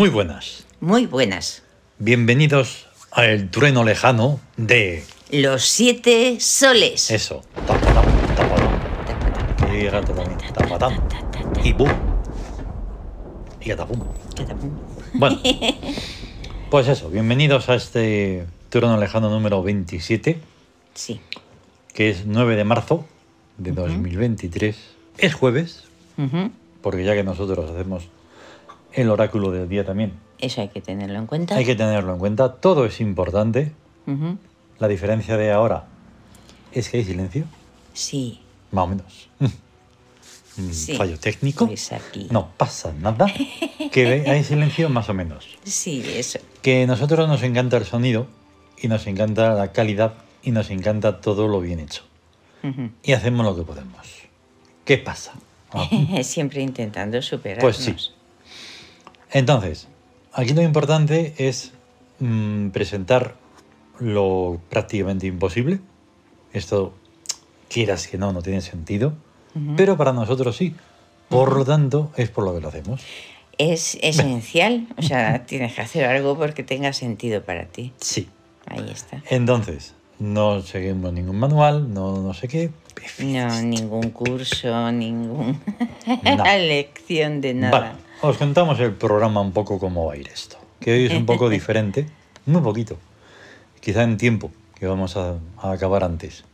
Muy buenas. Muy buenas. Bienvenidos al trueno lejano de Los siete soles. eso. Y tapadam. Y gatapum. Bueno, pues eso. Bienvenidos a este trueno lejano número 27, Sí. que es 9 de marzo de 2023. Es jueves, Ujú. porque ya que nosotros hacemos el oráculo del día también, Eso hay que tenerlo en cuenta. hay que tenerlo en cuenta. Todo es importante. Ujú. La diferencia de ahora es que hay silencio, Sí. más o menos. Sí. fallo técnico. Pues aquí. No pasa nada. Que hay silencio más o menos. Sí, eso. Que a nosotros nos encanta el sonido y nos encanta la calidad y nos encanta todo lo bien hecho. Ujú. Y hacemos lo que podemos. ¿Qué pasa? Ah, Siempre intentando superarnos. Pues sí. Entonces, aquí lo importante es mm, presentar lo prácticamente imposible. Esto, quieras que no, no tiene sentido. Pero para nosotros sí. Por lo tanto, es por lo que lo hacemos. Es esencial. O sea, tienes que hacer algo porque tenga sentido para ti. Sí. Ahí está. Entonces, no seguimos ningún manual, no, no sé qué. No, ningún curso, ningún Nada. lección de nada. Vale, os contamos el programa un poco cómo va a ir esto. Que hoy es un poco diferente, muy poquito. Quizá en tiempo, que vamos a, a acabar antes.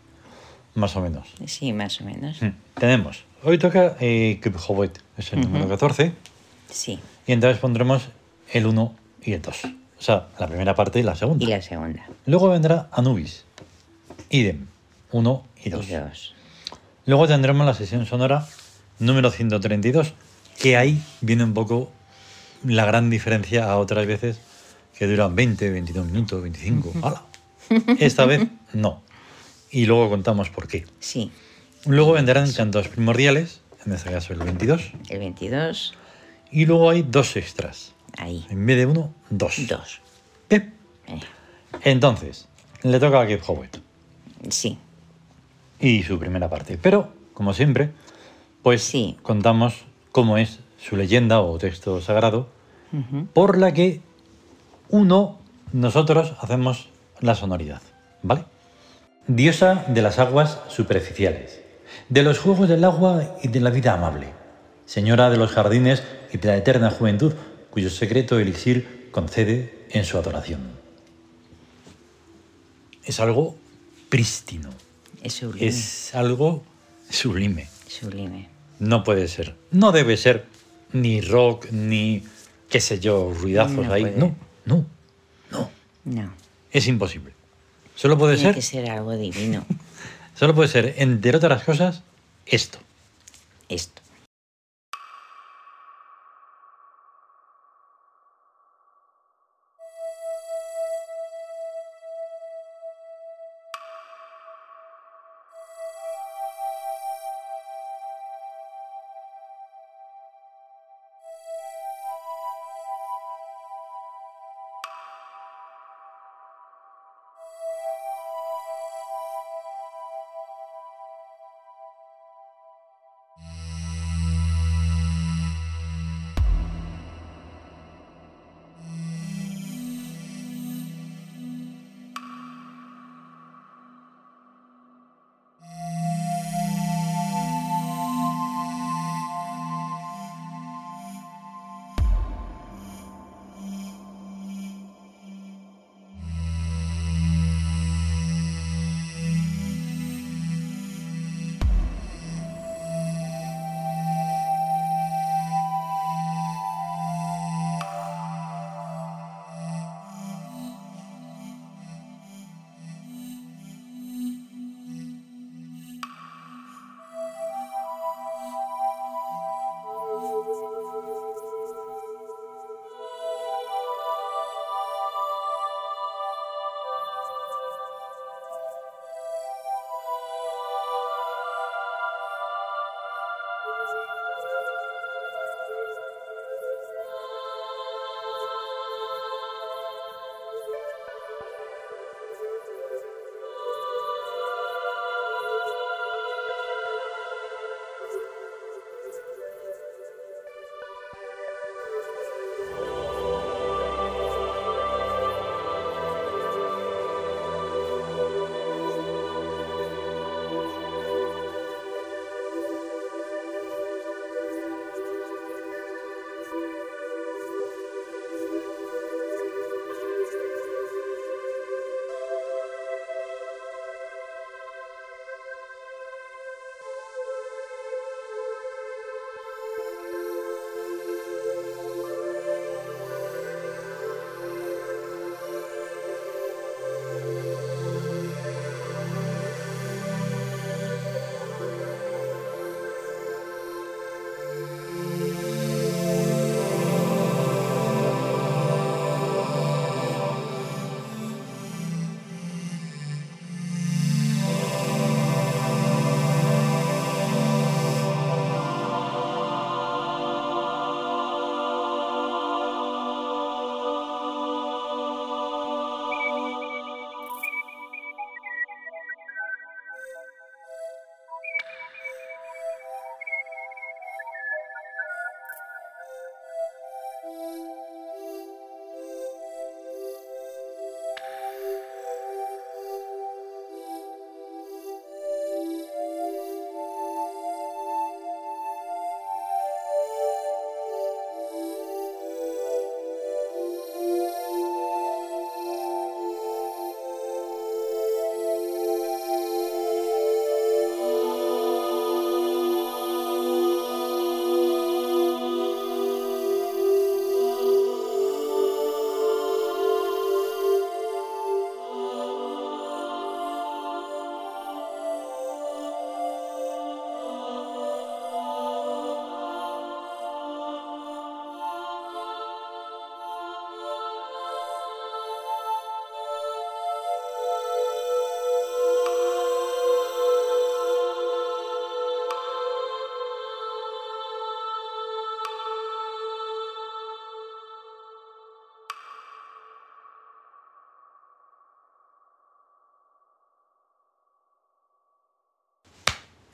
Más o menos. Sí, más o menos. Mm. Tenemos, hoy toca eh, Keep Hobbit, es el número Ujú. 14, Sí. y entonces pondremos el 1 y el 2. O sea, la primera parte y la segunda. Y la segunda. Luego vendrá Anubis, idem, 1 y 2. Y dos. Luego tendremos la sesión sonora número 132, que ahí viene un poco la gran diferencia a otras veces que duran 20, 22 minutos, 25. ¡Hala! Esta vez no. Y luego contamos por qué. Sí. Luego vendrán cantos primordiales, en este caso el 22, El 22. y luego hay dos extras. Ahí. En vez de uno, dos. Dos. Eh, Entonces, le toca a Keith Howitt Sí. y su primera parte. Pero, como siempre, pues Sí. contamos cómo es su leyenda o texto sagrado, por la que uno, nosotros hacemos la sonoridad, ¿vale? Diosa de las aguas superficiales, de los juegos del agua y de la vida amable, señora de los jardines y de la eterna juventud, cuyo secreto elixir concede en su adoración. Es algo prístino, Es sublime. es algo sublime. Sublime. No puede ser. No debe ser ni rock, ni qué sé yo, ruidazos No ahí. puede. No, no, no. No. Es imposible. Solo puede Tiene ser, que ser algo divino. solo puede ser, entre otras cosas, esto. Esto.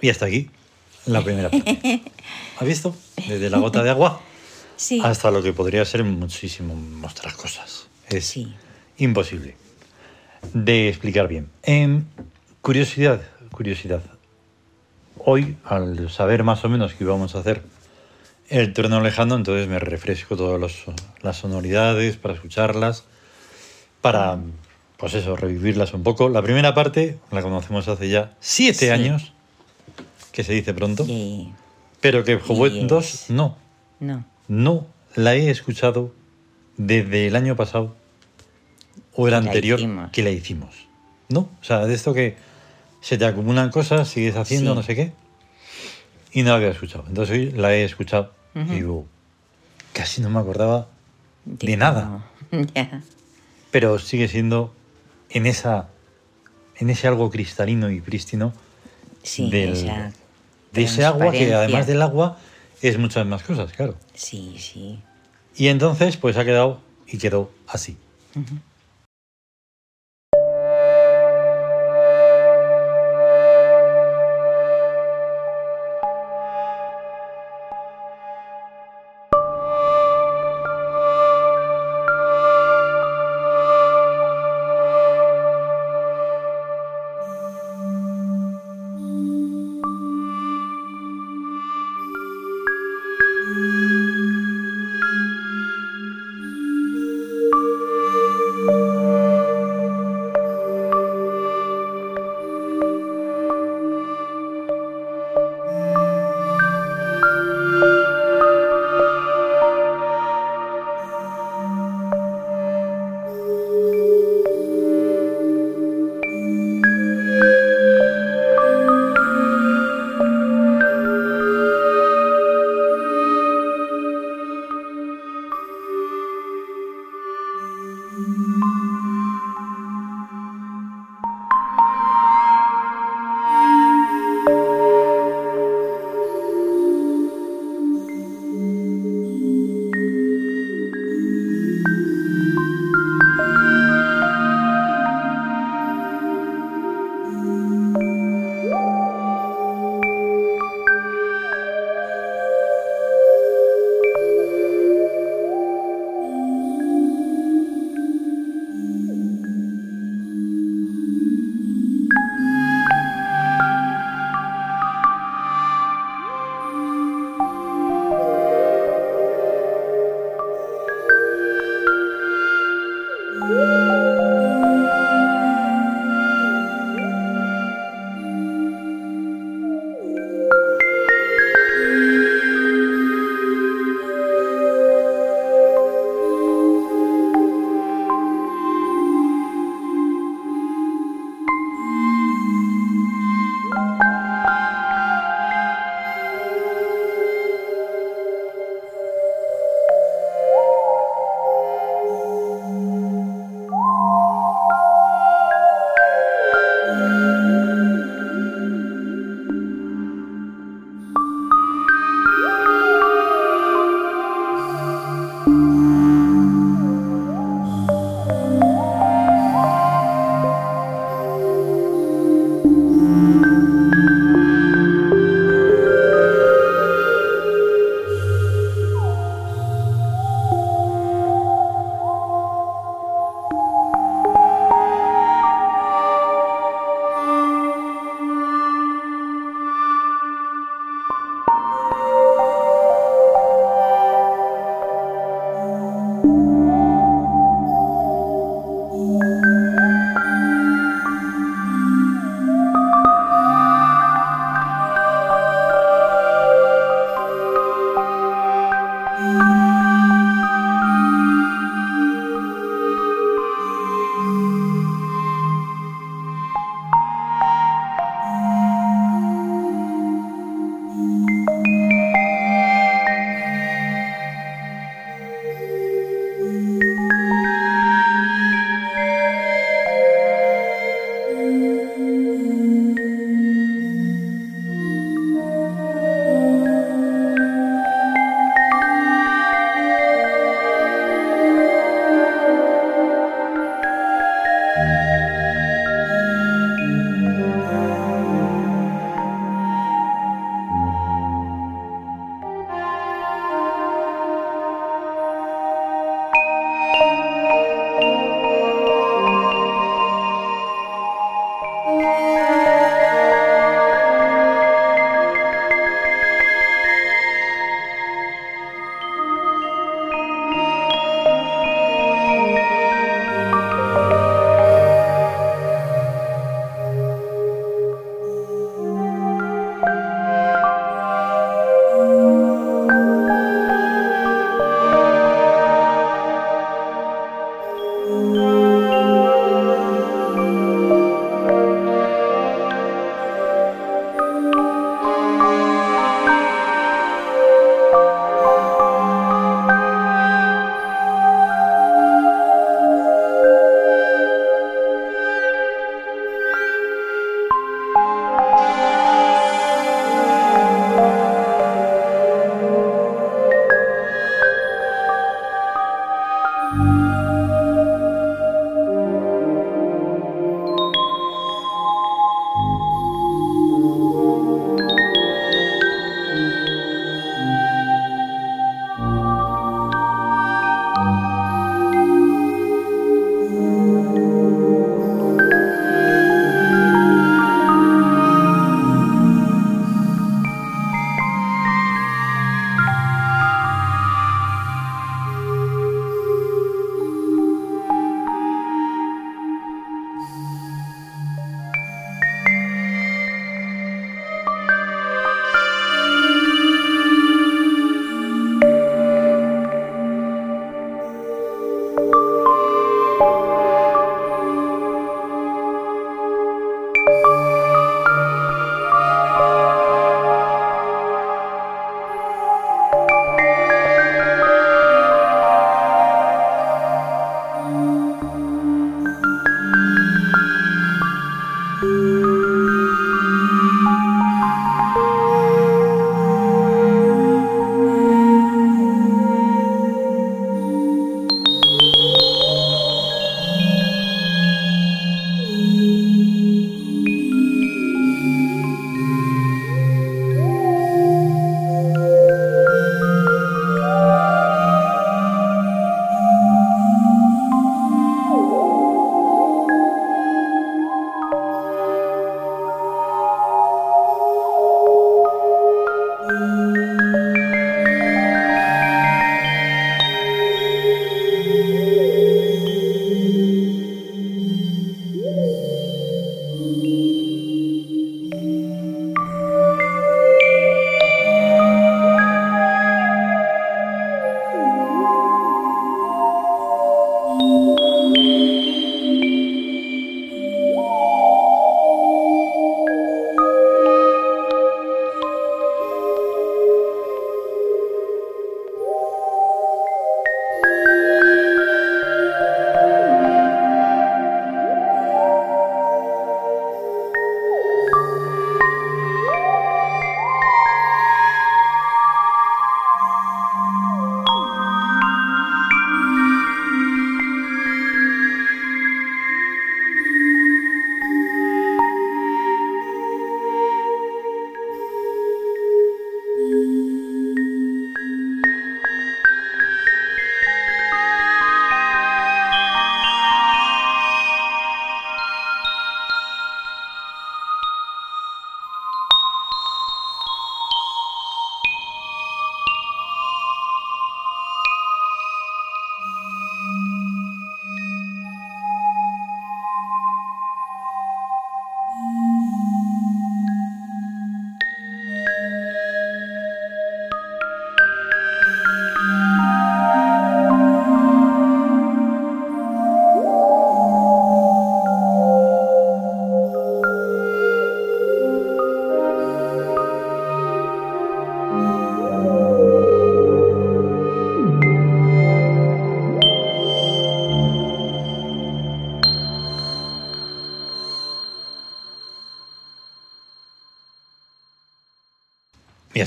Y hasta aquí la primera parte. ¿Has visto? Desde la gota de agua Sí. hasta lo que podría ser muchísimas otras cosas. Es Sí. imposible de explicar bien. Em, curiosidad, curiosidad. Hoy, al saber más o menos que íbamos a hacer el turno lejano, entonces me refresco todas las sonoridades para escucharlas, para, pues eso, revivirlas un poco. La primera parte la conocemos hace ya siete Sí. años, que se dice pronto, pero que Howet Yes. 2 no, No. no la he escuchado desde el año pasado o el Que la anterior hicimos. que la hicimos. ¿No? O sea, de esto que se te acumulan cosas, sigues haciendo Sí. no sé qué, y no la había escuchado. Entonces hoy la he escuchado y digo, casi no me acordaba de nada, pero sigue siendo en esa en ese algo cristalino y prístino Sí, del- de ese agua que además del agua es muchas más cosas, claro. Sí, sí. Y entonces pues ha quedado y quedó así.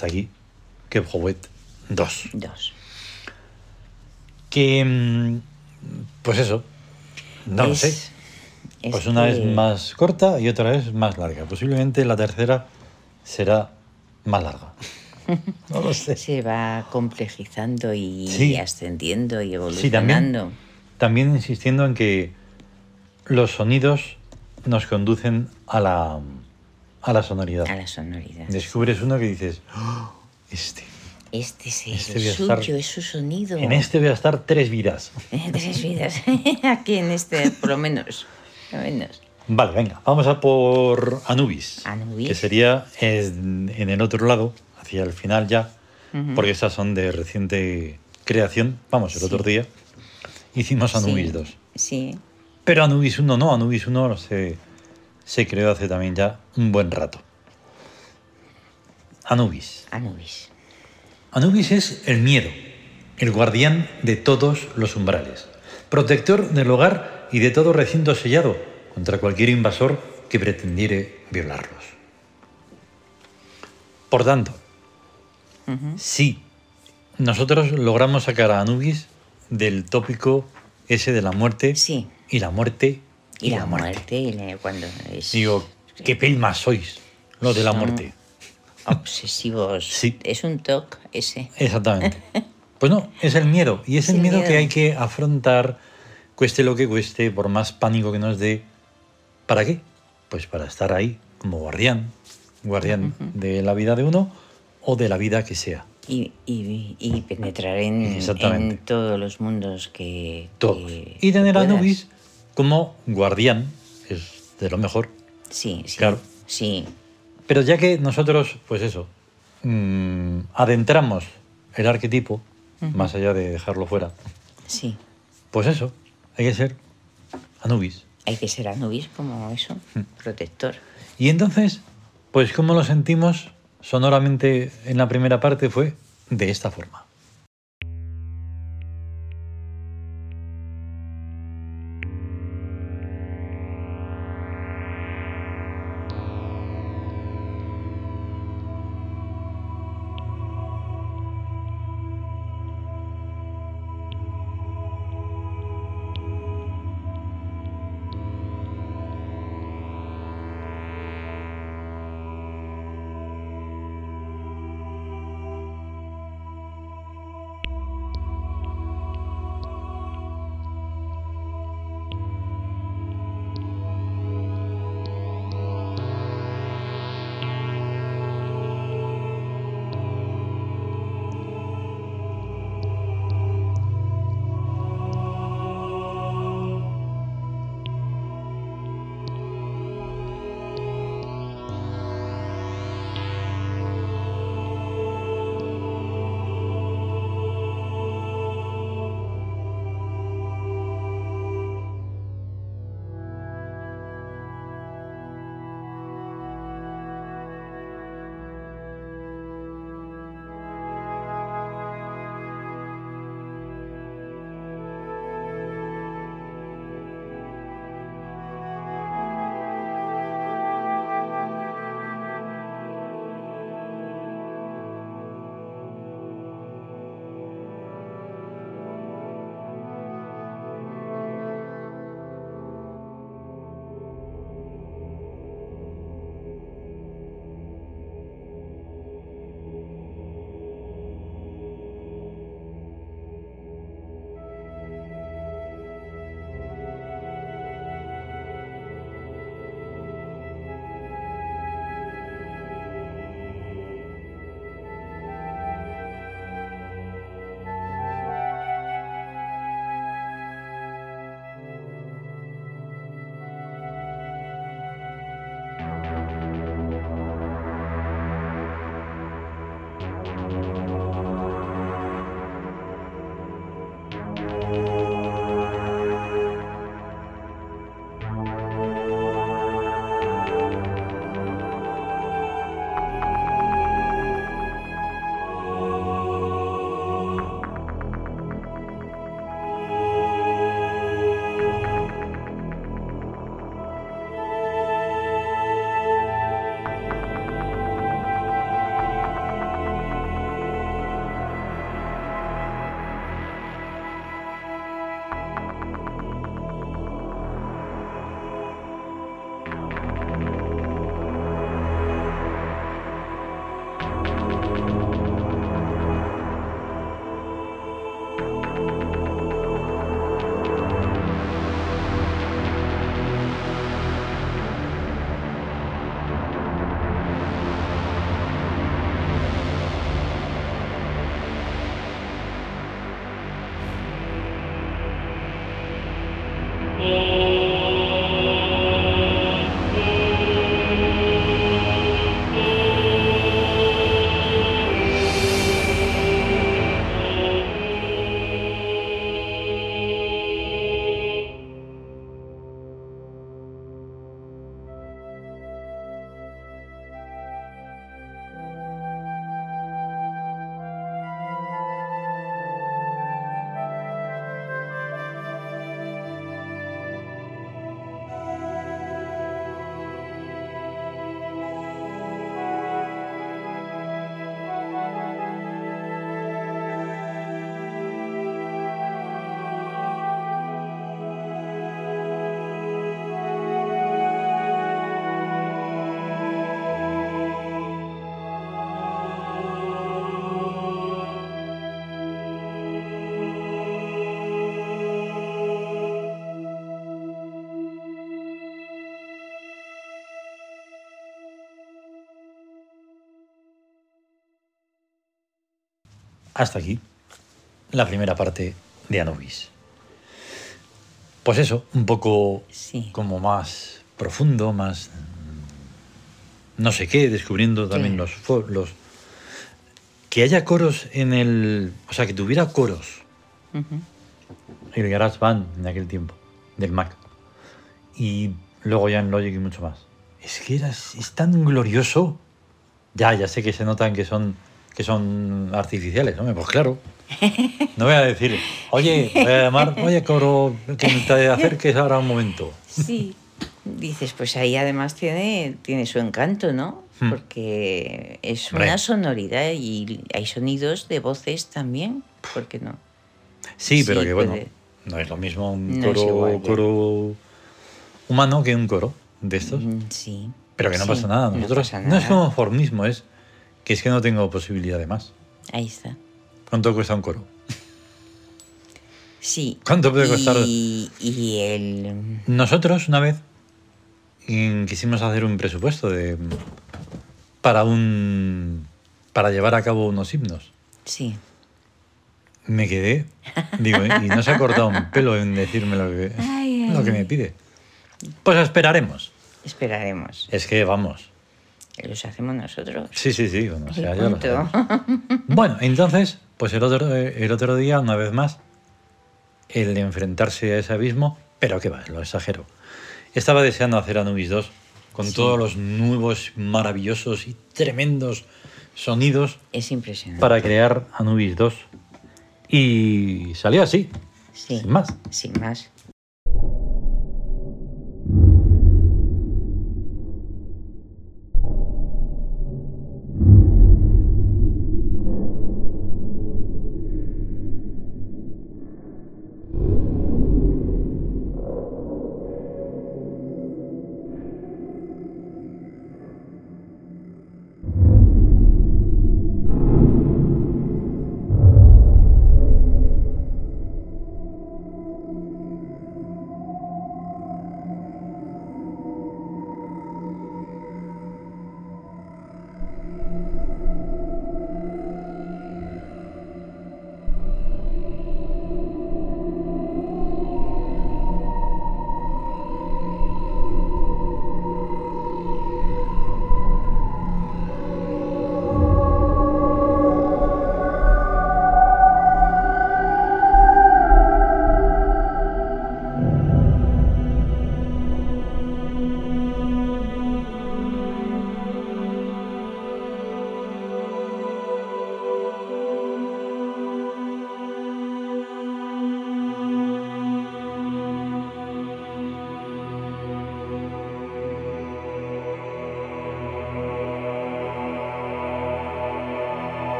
Hasta aquí, que Howet 2. Dos. Que, mm, pues eso, no lo Es- sé. es Pues una es que- más corta y otra es más larga. Posiblemente la tercera será más larga. no lo sé. Se va complejizando y Sí. ascendiendo y Sí, evolucionando. también, también insistiendo en que los sonidos nos conducen a la, a la sonoridad. a la sonoridad. Descubres uno que dices, "Oh, este, Este es Este suyo, estar- es su sonido. en este voy a estar tres vidas. Tres vidas. Aquí en este, por lo menos. Por lo menos. Vale, venga, vamos a por Anubis, Anubis. que sería en, en el otro lado, hacia el final ya, porque estas son de reciente creación. Vamos, el Sí. otro día hicimos Anubis Sí, 2. Sí, Pero Anubis 1 no, Anubis 1 se, se creó hace también ya un buen rato. Anubis. Anubis. Anubis es el miedo, el guardián de todos los umbrales, protector del hogar y de todo recinto sellado contra cualquier invasor que pretendiere violarlos. Por tanto, Ujú. si nosotros logramos sacar a Anubis del tópico ese de la muerte Sí. y la muerte Y, la, muerte, y la- cuando es Digo, ¿qué pel más sois? Lo de la Son- muerte. obsesivos. Sí. Es un TOC ese. Exactamente. Pues no, es el miedo. Y es, el el miedo, que miedo. hay que afrontar, cueste lo que cueste, por más pánico que nos dé. ¿Para qué? Pues para estar ahí como guardián, guardián de la vida de uno o de la vida que sea. Y, y- y penetrar en, Exactamente. en todos los mundos que. Todos. que- Y tener a puedas. Anubis como guardián es de lo mejor. Sí, sí. Claro. Sí. Pero ya que nosotros, pues eso, mm, adentramos el arquetipo, más allá de dejarlo fuera, Sí. pues eso, hay que ser Anubis. Hay que ser Anubis como eso, Mm. protector. Y entonces, pues como lo sentimos sonoramente en la primera parte fue de esta forma. Hasta aquí la primera parte de Anubis. Pues eso, un poco Sí. como más profundo, más no sé qué, descubriendo también los, los... Que haya coros en el... O sea, que tuviera coros Ujú. el GarageBand en aquel tiempo, del Mac. Y luego ya en Logic y mucho más. Es que era, es tan glorioso. Ya, ya sé que se notan que son, que son artificiales, ¿no? Pues claro. No voy a decir, oye, voy a llamar, oye, coro, que te acerques ahora un momento. Sí. Dices, pues ahí además tiene, tiene su encanto, ¿no? Hmm. Porque es Hombre. una sonoridad y hay sonidos de voces también, ¿por qué no? Sí, pero Sí, que bueno, no es lo mismo un No coro, igual, coro humano que un coro de estos. Mm, Sí. Pero que no Sí, pasa nada. no Nosotros pasa no, es nada. conformismo, es que es que no tengo posibilidad de más. Ahí está. ¿Cuánto cuesta un coro? Sí. ¿Cuánto puede costar? Y, y el... Nosotros una vez mm, quisimos hacer un presupuesto de para un para llevar a cabo unos himnos. Sí. Me quedé, digo, y no se ha cortado un pelo en decirme lo que, Ay, lo que ay. me pide. Pues esperaremos. Esperaremos. Es que vamos. Los hacemos nosotros. Sí, sí, sí. Bueno, o sea, ya lo. Bueno, entonces, pues el otro, el otro día, una vez más, el de enfrentarse a ese abismo, pero que va, lo exagero. Estaba deseando hacer Anubis 2 con Sí. todos los nuevos, maravillosos y tremendos sonidos Es impresionante. para crear Anubis 2. Y salió así, Sí. sin más. Sin más.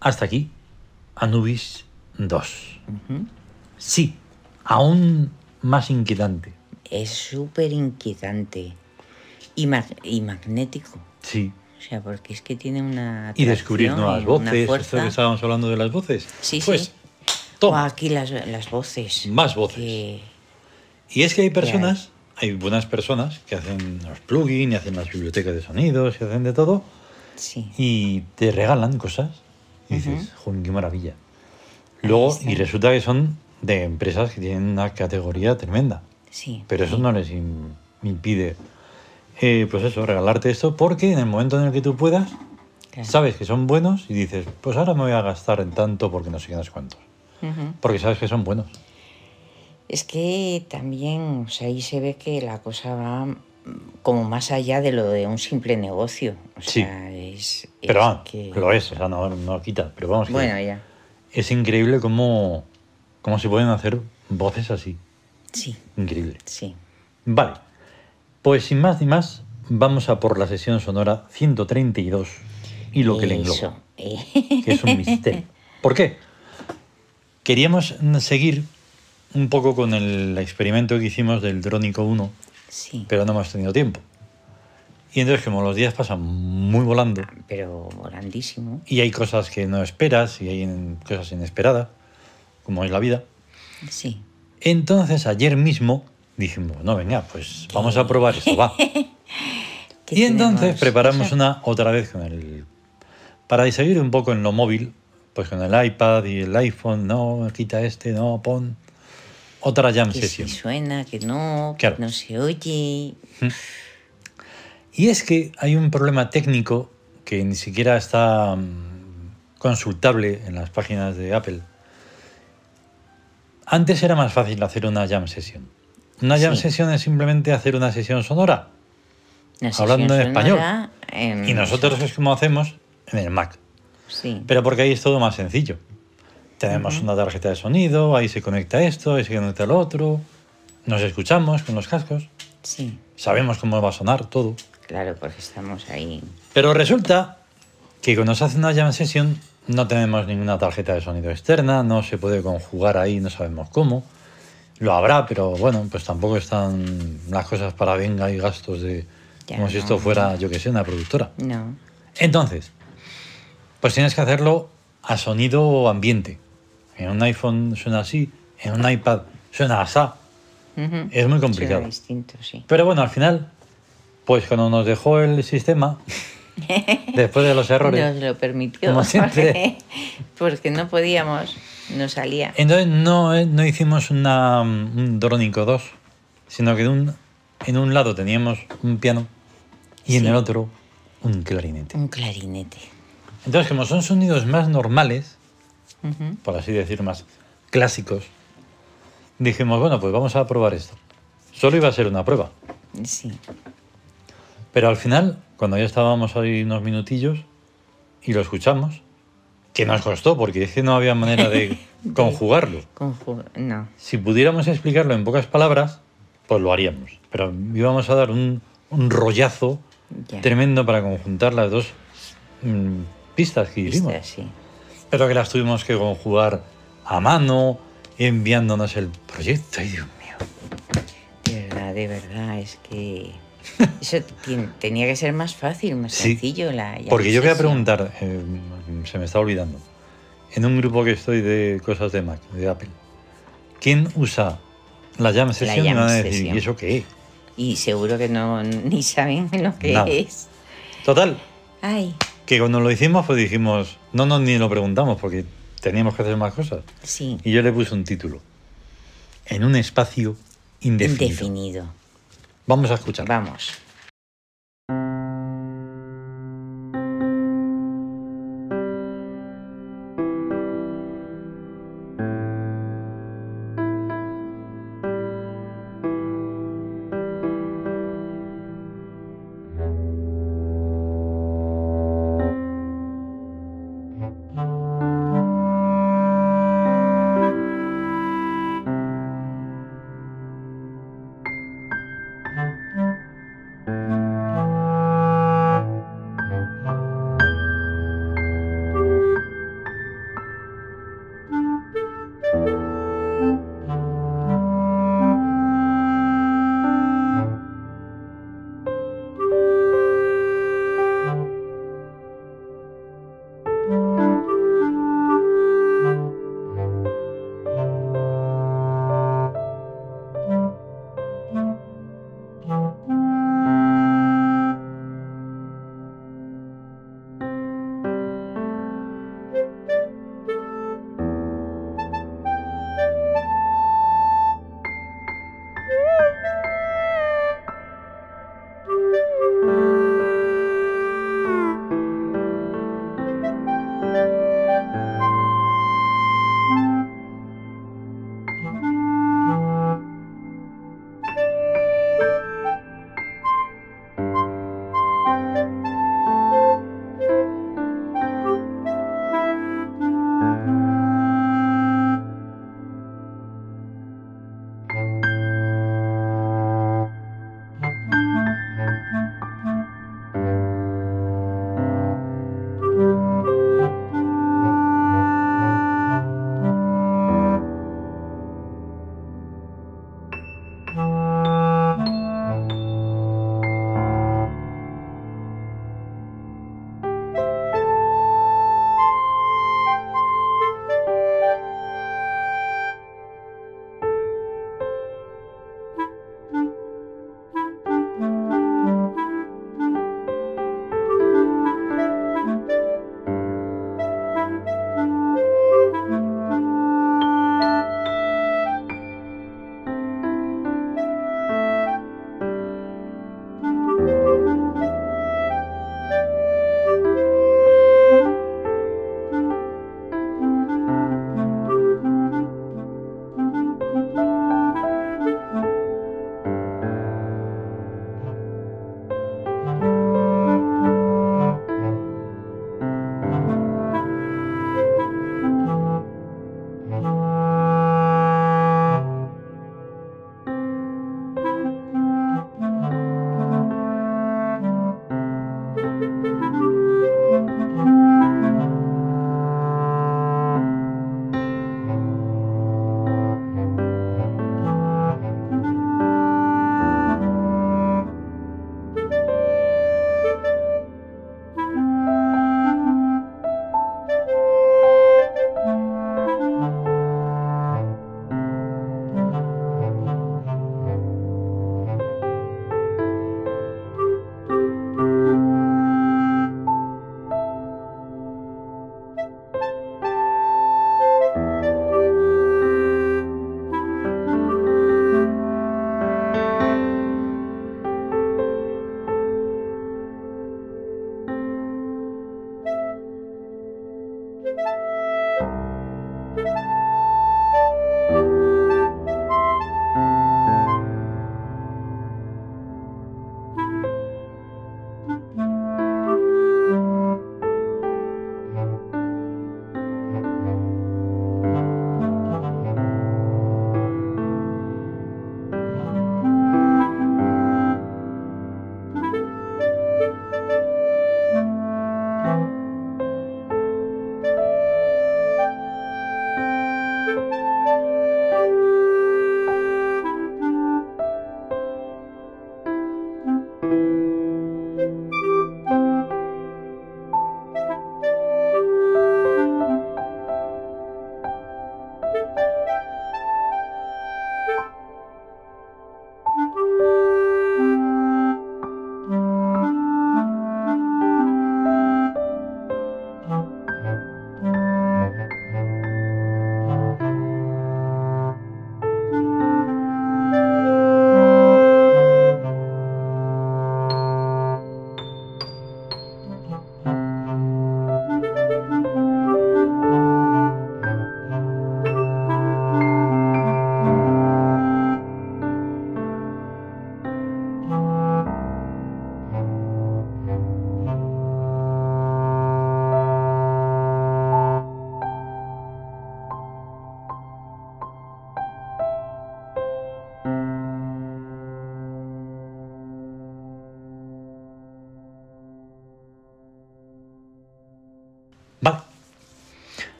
Hasta aquí Anubis 2. Sí, aún más inquietante. Es súper inquietante y, mag- y magnético. Sí. O sea, porque es que tiene una. Y descubrir nuevas voces. Esto que estábamos hablando de las voces. Sí, pues, sí. O toma. aquí las, las voces. Más voces. que- Y es que hay personas, hay buenas personas que hacen los plugins y hacen las bibliotecas de sonidos y hacen de todo Sí. y te regalan cosas. Y dices, "Jolín, qué maravilla. Luego, y resulta que son de empresas que tienen una categoría tremenda. Sí. Pero eso sí. no les im- impide, eh, pues eso, regalarte esto, porque en el momento en el que tú puedas, Claro. sabes que son buenos y dices, pues ahora me voy a gastar en tanto porque no sé qué, no sé cuántos. Porque sabes que son buenos. Es que también, o sea, ahí se ve que la cosa va como más allá de lo de un simple negocio. O Sí. sea, es. Pero ah, que- lo es, o sea, no, no quita. Pero vamos, que Bueno, ya. es increíble cómo, cómo se pueden hacer voces así. Sí, Increíble. sí. Vale, pues sin más ni más, vamos a por la sesión sonora 132 y lo que le engloba. Eso. eh. que es un misterio. ¿Por qué? Queríamos seguir un poco con el experimento que hicimos del Drónico 1, Sí. pero no hemos tenido tiempo. Y entonces, como los días pasan muy volando Pero grandísimo. y hay cosas que no esperas y hay cosas inesperadas, como es la vida, Sí. entonces ayer mismo dijimos, no, venga, pues vamos a probar esto, va. ¿Qué Y entonces tenemos? preparamos O sea, una otra vez con el. Para seguir un poco en lo móvil, pues con el iPad y el iPhone, no, quita este, no, pon. Otra jam Que session. si suena, que no, Claro. que no se oye. Y es que hay un problema técnico que ni siquiera está mm, consultable en las páginas de Apple. Antes era más fácil hacer una jam session. Una jam Sí. session es simplemente hacer una sesión sonora. Una Hablando en español. en- Y nosotros es como hacemos en el Mac. Sí. Pero porque ahí es todo más sencillo. Tenemos una tarjeta de sonido, ahí se conecta esto, ahí se conecta el otro, nos escuchamos con los cascos, Sí, sabemos cómo va a sonar todo. claro, porque estamos ahí. Pero resulta que cuando se hace una jam session no tenemos ninguna tarjeta de sonido externa, no se puede conjugar ahí, no sabemos cómo. Lo habrá, pero bueno, pues tampoco están las cosas para venga y gastos de... Ya, como si no. esto fuera, yo que sé, una productora. No. Entonces, pues tienes que hacerlo a sonido ambiente. En un iPhone suena así, en un iPad suena así. Ujú. Es muy complicado. Suena distinto, sí. Pero bueno, al final, pues cuando nos dejó el sistema, después de los errores, Nos lo permitió. Como siempre. Porque no podíamos, no salía. entonces no, eh, no hicimos una, mm, un Drónico 2, sino que en un, en un lado teníamos un piano y en Sí. el otro un clarinete. Un clarinete. Entonces, como son sonidos más normales, Ujú. por así decir, más clásicos, dijimos, bueno, pues vamos a probar esto. Solo iba a ser una prueba. Sí. Pero al final, cuando ya estábamos ahí unos minutillos y lo escuchamos, que nos costó, porque es que no había manera de conjugarlo. Conju- No. Si pudiéramos explicarlo en pocas palabras, pues lo haríamos. Pero íbamos a dar un, un rollazo Ya. tremendo para conjuntar las dos mm, pistas que hicimos. Sí. Pero que las tuvimos que conjugar a mano, enviándonos el proyecto. Ay, Dios mío. De verdad, de verdad, es que. Eso tenía que ser más fácil, más Sí, sencillo. La Porque yo quería preguntar, eh, se me está olvidando, en un grupo que estoy de cosas de Mac, de Apple, ¿quién usa la jam session? y jam van a decir, session. ¿y eso qué? Y seguro que no ni saben lo que Nada. es. Total, Ay, que cuando lo hicimos, pues dijimos, no nos ni lo preguntamos porque teníamos que hacer más cosas. sí. Y yo le puse un título, en un espacio indefinido. Indefinido. Vamos a escuchar. Vamos.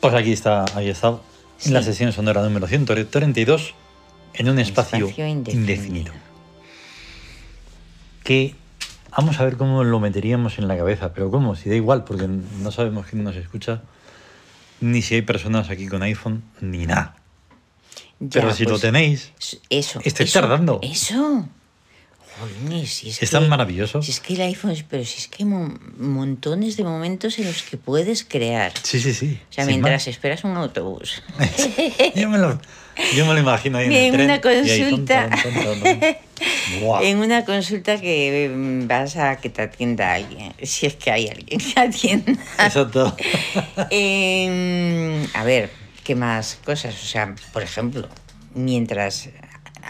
Pues aquí está, ahí está, en la sesión sonora número 132, en un espacio, Espacio indefinido. indefinido. Que vamos a ver cómo lo meteríamos en la cabeza, pero cómo, si da igual, porque no sabemos quién nos escucha, ni si hay personas aquí con iPhone, ni nada. Ya, Pero si lo pues, tenéis, Eso. Estáis eso, tardando. Eso. Jolines, si es es tan maravilloso. Si es que el iPhone, pero si es que hay mon- montones de momentos en los que puedes crear. Sí, sí, sí. O sea, sin mientras más. esperas un autobús. yo, me lo, yo me lo imagino ahí en, En el tren. una y ahí, ton, consulta. ton, ton. En una consulta que mm, vas a que te atienda alguien, si es que hay alguien que atienda. Exacto. Em, a ver, ¿qué más cosas? O sea, por ejemplo, mientras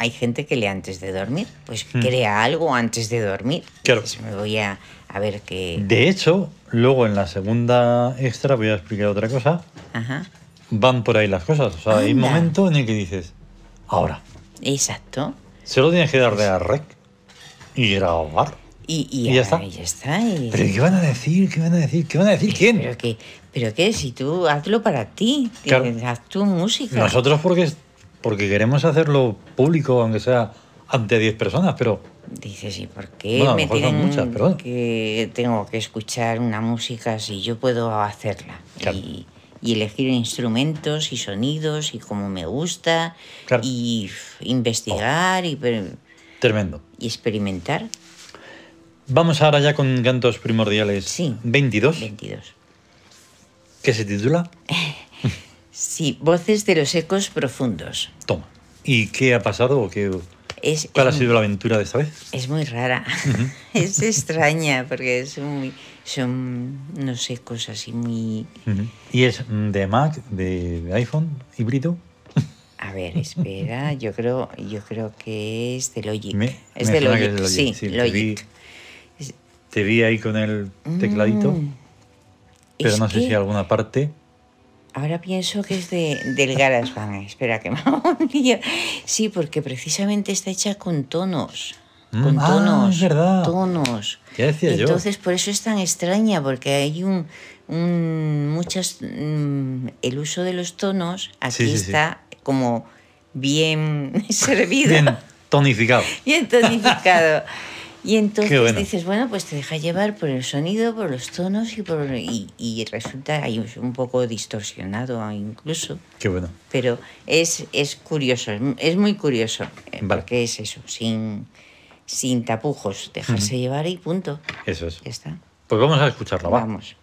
hay gente que lee antes de dormir, pues crea algo antes de dormir. Hmm. Claro. Me voy a, a ver qué. De hecho, luego en la segunda extra voy a explicar otra cosa. Ajá. Van por ahí las cosas. O sea, hay un momento en el que dices, ahora, Exacto. solo tienes que darle a rec y grabar. Y, y, Y ya está. y ya está, y- Pero ¿qué van a decir? ¿Qué van a decir? ¿Qué van a decir? ¿Quién? Pero que, pero que si tú hazlo para ti, Claro. haz tu música. Nosotros porque, porque queremos hacerlo público, aunque sea ante 10 personas, pero Dices, ¿y por qué Bueno, me tienen muchas, pero que tengo que escuchar una música si yo puedo hacerla? Claro. Y, y elegir instrumentos y sonidos y como me gusta Claro. y investigar y, tremendo. y experimentar. Vamos ahora ya con Cantos Primordiales Sí. 22, 22. que se titula Sí, voces de los ecos profundos. Toma. ¿Y qué ha pasado? ¿O qué, Es, ¿Cuál ha sido la aventura de esta vez? Es muy rara, es extraña porque es muy, son, no sé, cosas así muy... ¿Y es de Mac, de, de iPhone, híbrido? A ver, espera, yo creo, yo creo que es de Logic. Me- es me de Logic, que es de Logic, sí, sí, te Logic. Te vi ahí con el tecladito, Mm, pero no sé si alguna parte. Ahora pienso que es de, del GarageBand, espera que me hago un lío. Sí, porque precisamente está hecha con tonos. Mm, Con ah, tonos. es verdad. Tonos. Ya decía yo. Entonces, por eso es tan extraña, porque hay un, un muchas mm, el uso de los tonos aquí Sí, sí, sí. está como bien servido, Bien tonificado. bien tonificado. Y entonces bueno. dices, bueno, pues te deja llevar por el sonido, por los tonos y por y, y resulta ahí un poco distorsionado incluso. Qué bueno. Pero es, es curioso, es, muy curioso, eh, Vale. porque es eso, sin, sin tapujos, dejarse llevar y punto. Eso es. Ya está. Pues vamos a escucharlo, va. Vamos.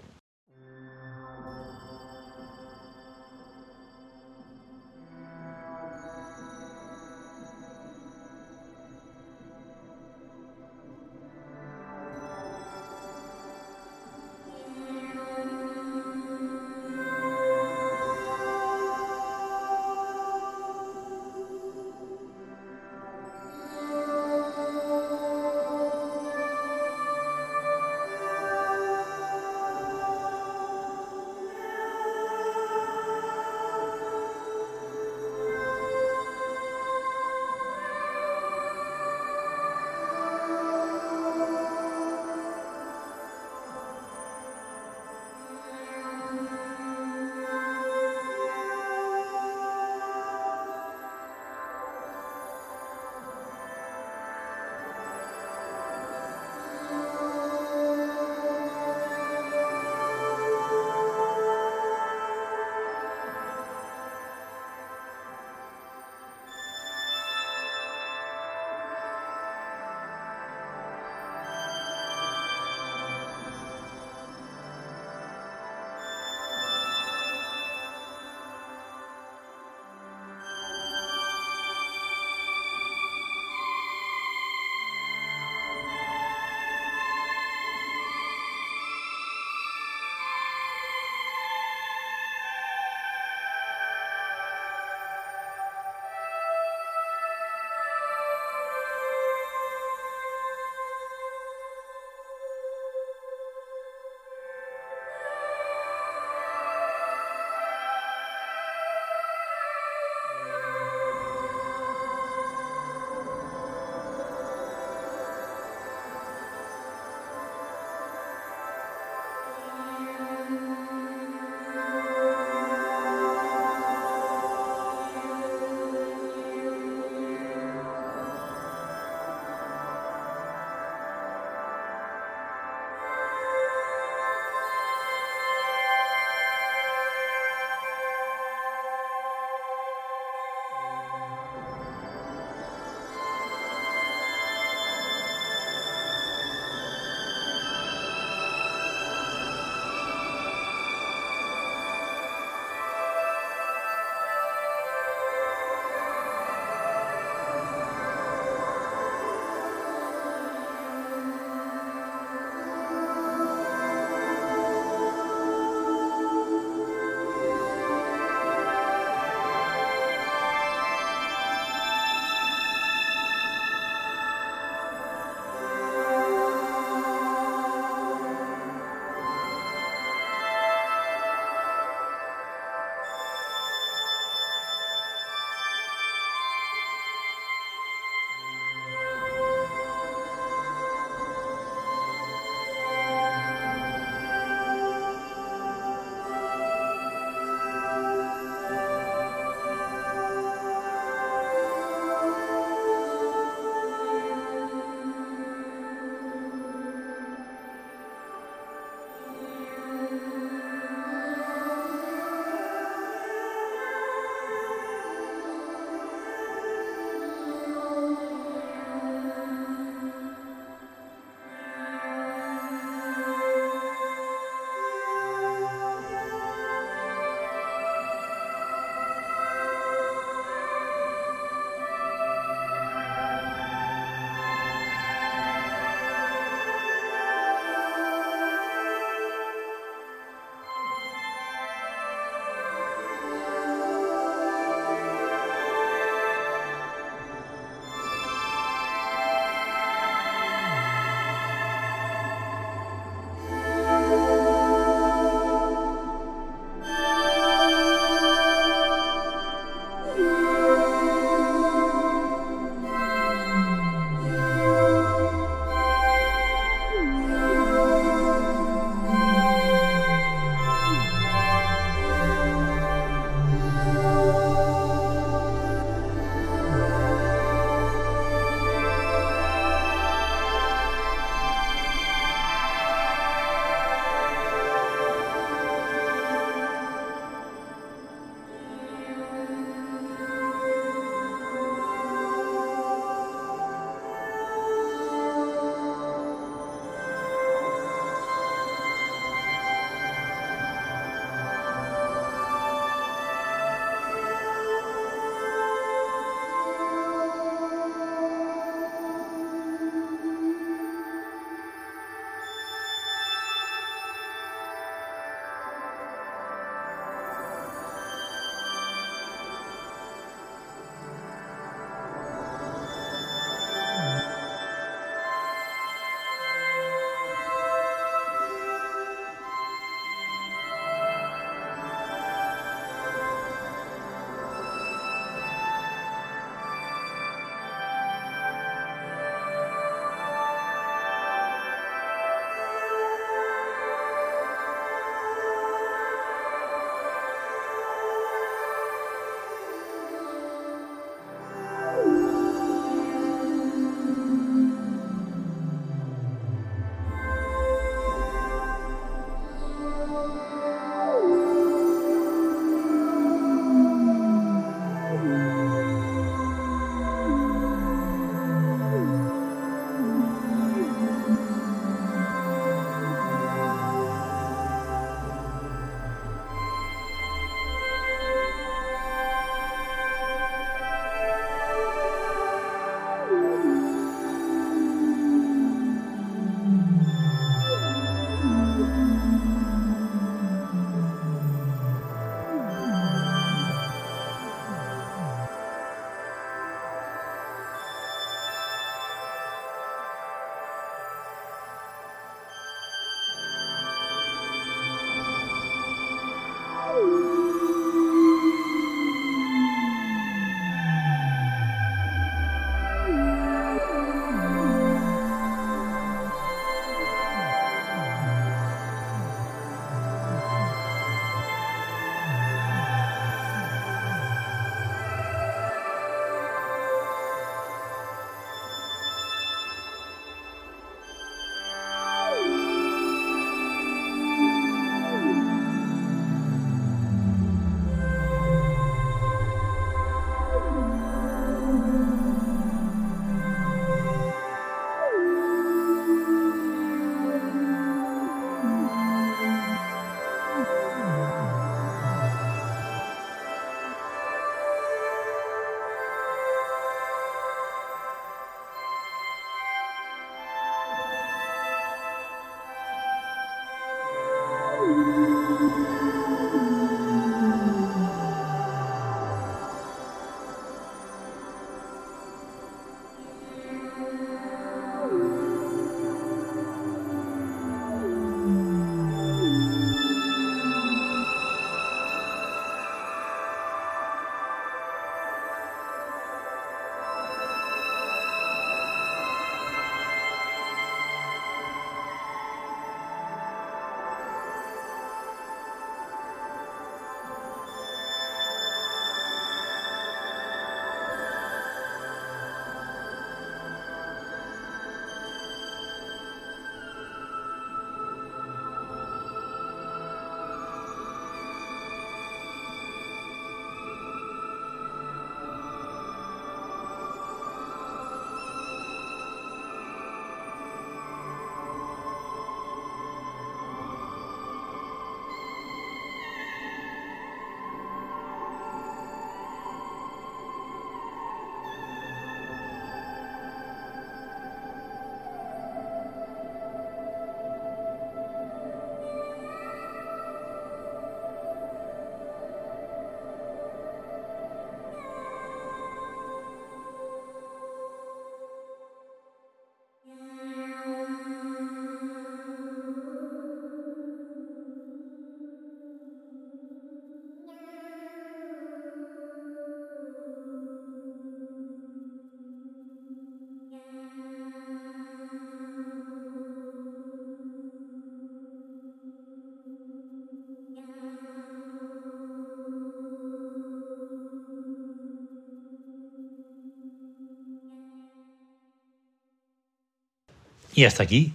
Y hasta aquí,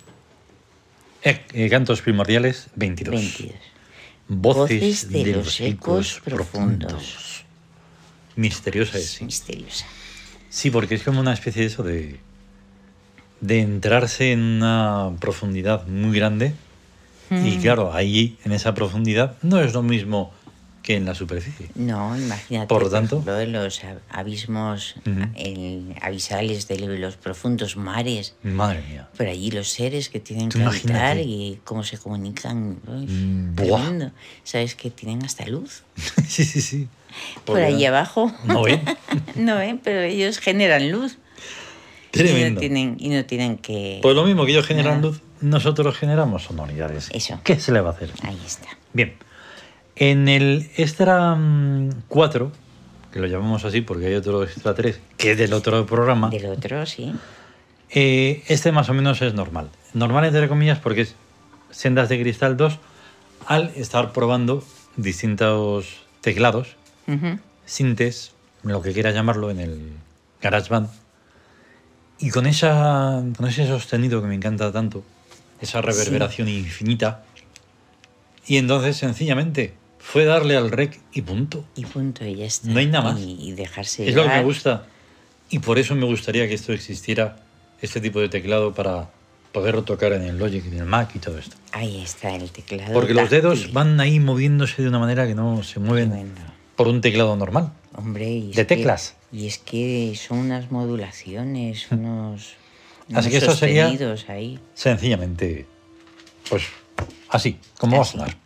eh, eh, Cantos Primordiales 22. 22. Voces, de, los ecos profundos. Misteriosa es, sí. Misteriosa. Sí, porque es como una especie de eso de, de entrarse en una profundidad muy grande. Y Mm. claro, ahí, en esa profundidad, no es lo mismo que en la superficie. No, imagínate. Por lo tanto- ejemplo, en los ab- abismos Ujú. el- abisales de los profundos mares. Madre mía. Por allí los seres que tienen que habitar y cómo se comunican. Mm, buah. ¿Sabes que tienen hasta luz? sí, sí, sí. Por Porque allí abajo. No ven. no ven, pero ellos generan luz. Y Tremendo. no tienen, y no tienen que... Pues lo mismo que ellos generan Nada. luz, nosotros generamos sonoridades. Eso. ¿Qué se le va a hacer? Ahí está. Bien. En el Extra mm, 4, que lo llamamos así porque hay otro Extra 3, que es del otro programa, Del otro, sí. eh, este más o menos es normal. Normal entre comillas porque es Sendas de Cristal 2 al estar probando distintos teclados, sintes, lo que quieras llamarlo, en el GarageBand. Y con, esa, con ese sostenido que me encanta tanto, esa reverberación infinita. Y entonces, sencillamente, fue darle al rec y punto. Y punto, y ya está. No hay nada más. Y, y dejarse Es lo que me gusta. Y por eso me gustaría que esto existiera, este tipo de teclado, para poderlo tocar en el Logic, en el Mac y todo esto. Ahí está el teclado. Porque los dedos táctil. van ahí moviéndose de una manera que no se mueven Tremendo. por un teclado normal. Hombre, y De que- teclas. y es que son unas modulaciones, unos. Así que esto sería- ahí. Sencillamente, pues así, como va a sonar.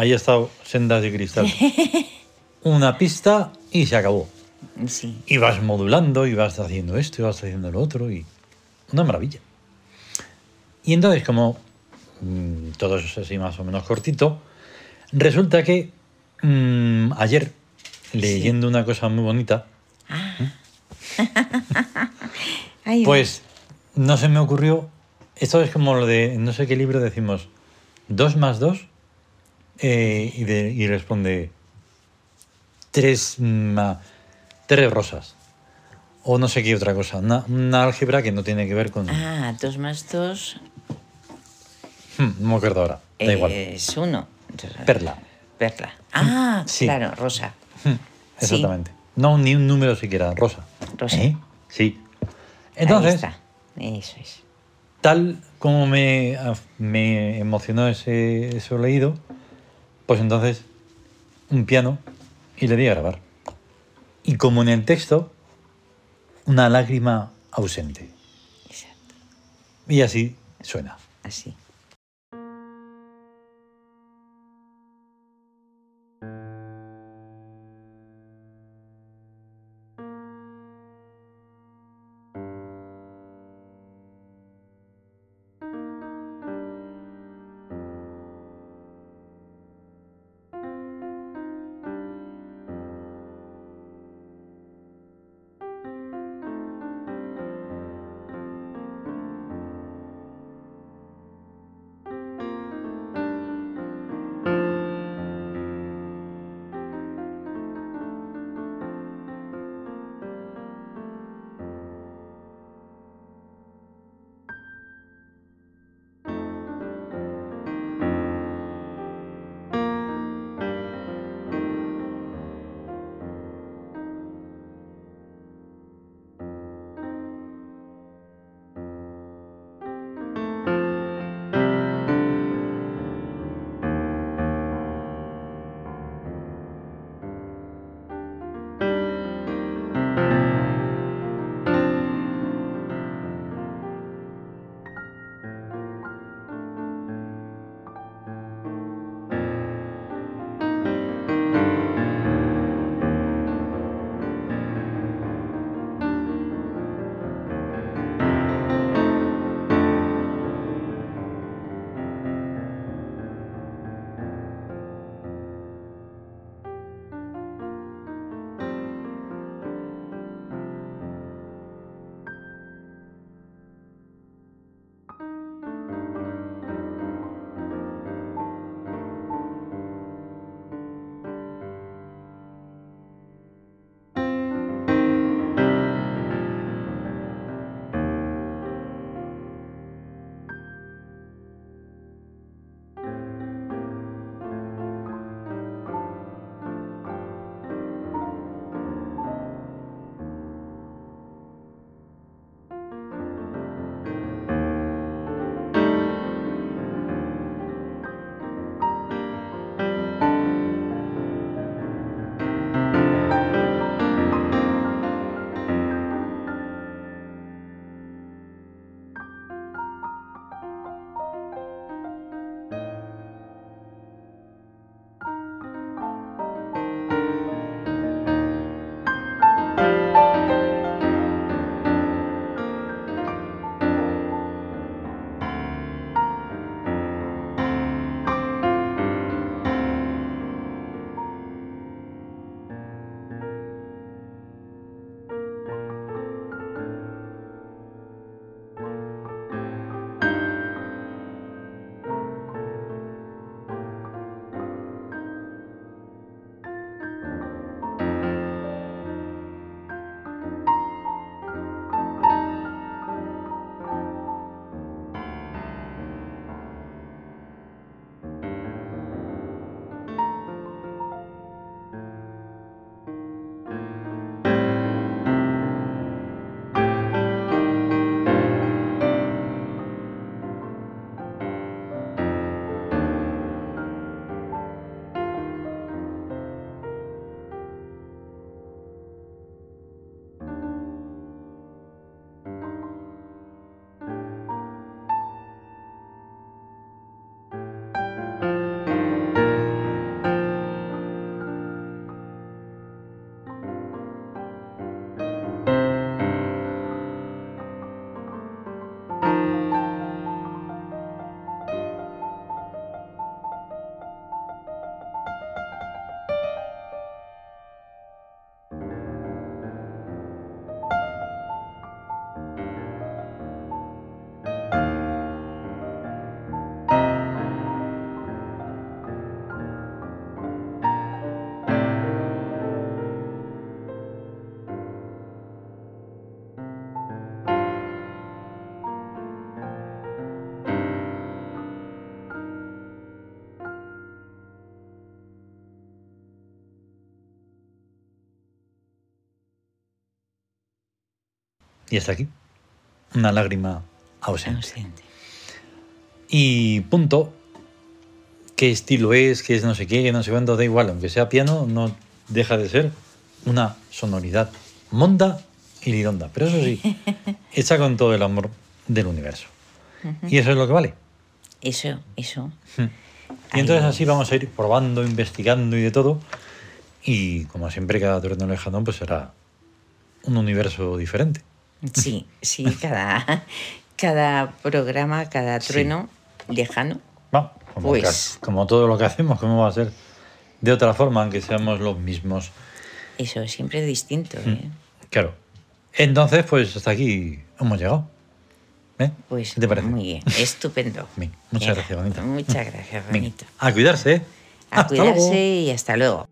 Ahí ha estado sendas de cristal. Una pista y se acabó. Sí. Y vas modulando y vas haciendo esto y vas haciendo lo otro y una maravilla. Y entonces, como mm, todo eso es así más o menos cortito, resulta que mm, ayer, leyendo una cosa muy bonita, Ay, pues no se me ocurrió, esto es como lo de, no sé qué libro decimos, dos más dos, eh, y, de- y responde tres, ma- tres rosas. O no sé qué otra cosa, una, una álgebra que no tiene que ver con... Ah, dos más dos Hmm, no me acuerdo ahora, da igual. es uno. Perla. Perla. Ah, Sí. claro, rosa. Hmm, Sí. Exactamente. No ni un número siquiera, rosa. Rosa. ¿Eh? Sí. Ahí Entonces, está. Eso es. tal como me, me emocionó ese, eso leído, pues entonces un piano y le di a grabar. Y como en el texto, una lágrima ausente. Exacto. Y así suena. Así. Y hasta aquí. Una lágrima ausente. Ausente. Y punto. ¿Qué estilo es? ¿Qué es no sé qué? qué No sé cuánto. Da igual. Aunque sea piano, no deja de ser una sonoridad monda y lidonda. Pero eso sí, hecha con todo el amor del universo. Y eso es lo que vale. Eso, eso. Y entonces así vamos a ir probando, investigando y de todo. Y como siempre, cada trueno lejano pues será un universo diferente. Sí, sí, cada, cada programa, cada Sí. trueno lejano. Va, como, Pues- como todo lo que hacemos, ¿cómo va a ser de otra forma, aunque seamos los mismos? Eso, siempre distinto. Mm. ¿eh? Claro. Entonces, pues hasta aquí hemos llegado. ¿Eh? Pues ¿Qué te parece? muy bien, estupendo. Bien, muchas gracias, bonita. Muchas gracias, bonito. a cuidarse. ¿eh? A Hasta luego. cuidarse y hasta luego.